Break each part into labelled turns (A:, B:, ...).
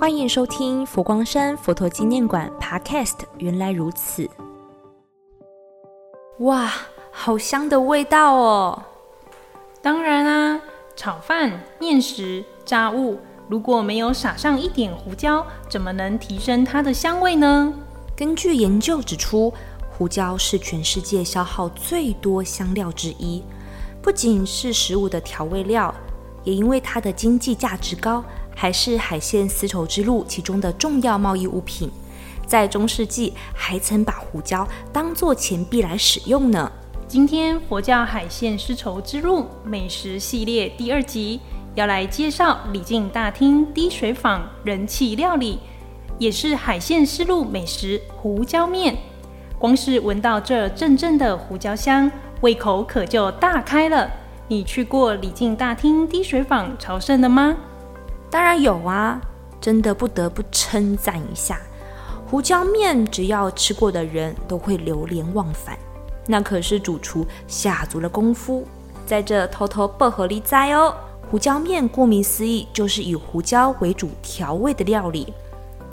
A: 欢迎收听佛光山佛陀纪念馆 Podcast。原来如此，哇，好香的味道哦！
B: 当然啊，炒饭、面食、炸物，如果没有撒上一点胡椒，怎么能提升它的香味呢？
A: 根据研究指出，胡椒是全世界消耗最多香料之一，不仅是食物的调味料，也因为它的经济价值高。还是海线丝绸之路其中的重要贸易物品，在中世纪还曾把胡椒当做钱币来使用呢。
B: 今天佛教海线丝绸之路美食系列第二集要来介绍礼敬大厅滴水坊人气料理，也是海线丝路美食胡椒面。光是闻到这阵阵的胡椒香，胃口可就大开了。你去过礼敬大厅滴水坊朝圣了吗？
A: 当然有啊，真的不得不称赞一下胡椒面，只要吃过的人都会流连忘返。那可是主厨下足了功夫，在这偷偷薄荷里栽哦。胡椒面顾名思义，就是以胡椒为主调味的料理。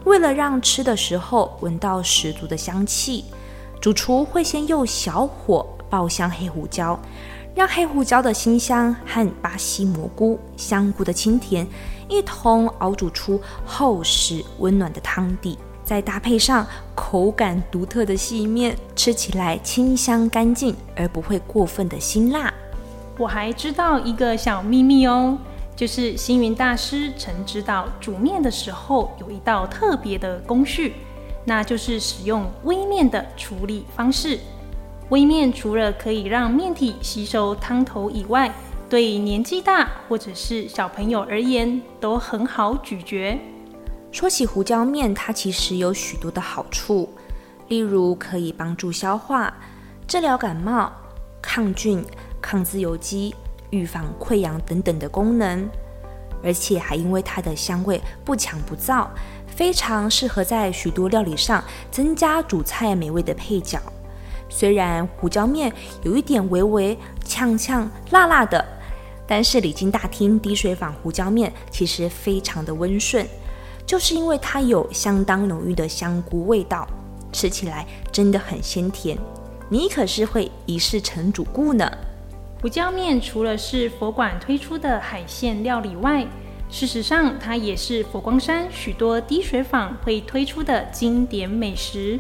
A: 为了让吃的时候闻到十足的香气，主厨会先用小火爆香黑胡椒，让黑胡椒的辛香和巴西蘑菇、香菇的清甜。一同熬煮出厚实温暖的汤底，再搭配上口感独特的细面，吃起来清香干净，而不会过分的辛辣。
B: 我还知道一个小秘密哦，就是星云大师曾知道煮面的时候有一道特别的工序，那就是使用微面的处理方式。微面除了可以让面体吸收汤头以外，对年纪大或者是小朋友而言都很好咀嚼。
A: 说起胡椒面，它其实有许多的好处，例如可以帮助消化、治疗感冒、抗菌、抗自由基、预防溃疡等等的功能，而且还因为它的香味不强不燥，非常适合在许多料理上增加主菜美味的配角。虽然胡椒面有一点微微呛呛、辣辣的。但是礼金大厅滴水坊胡椒面其实非常的温顺，就是因为它有相当浓郁的香菇味道，吃起来真的很鲜甜。你可是会一试成主顾呢。
B: 胡椒面除了是佛馆推出的海鲜料理外，事实上它也是佛光山许多滴水坊会推出的经典美食。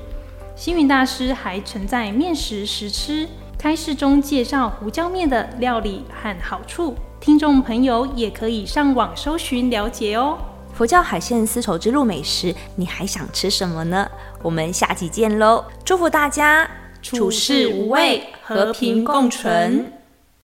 B: 星云大师还曾在面食时吃。开示中介绍胡椒面的料理和好处，听众朋友也可以上网搜寻了解哦。
A: 佛教海鲜丝绸之路美食，你还想吃什么呢？我们下期见喽！祝福大家
B: 处事无畏，和平共存。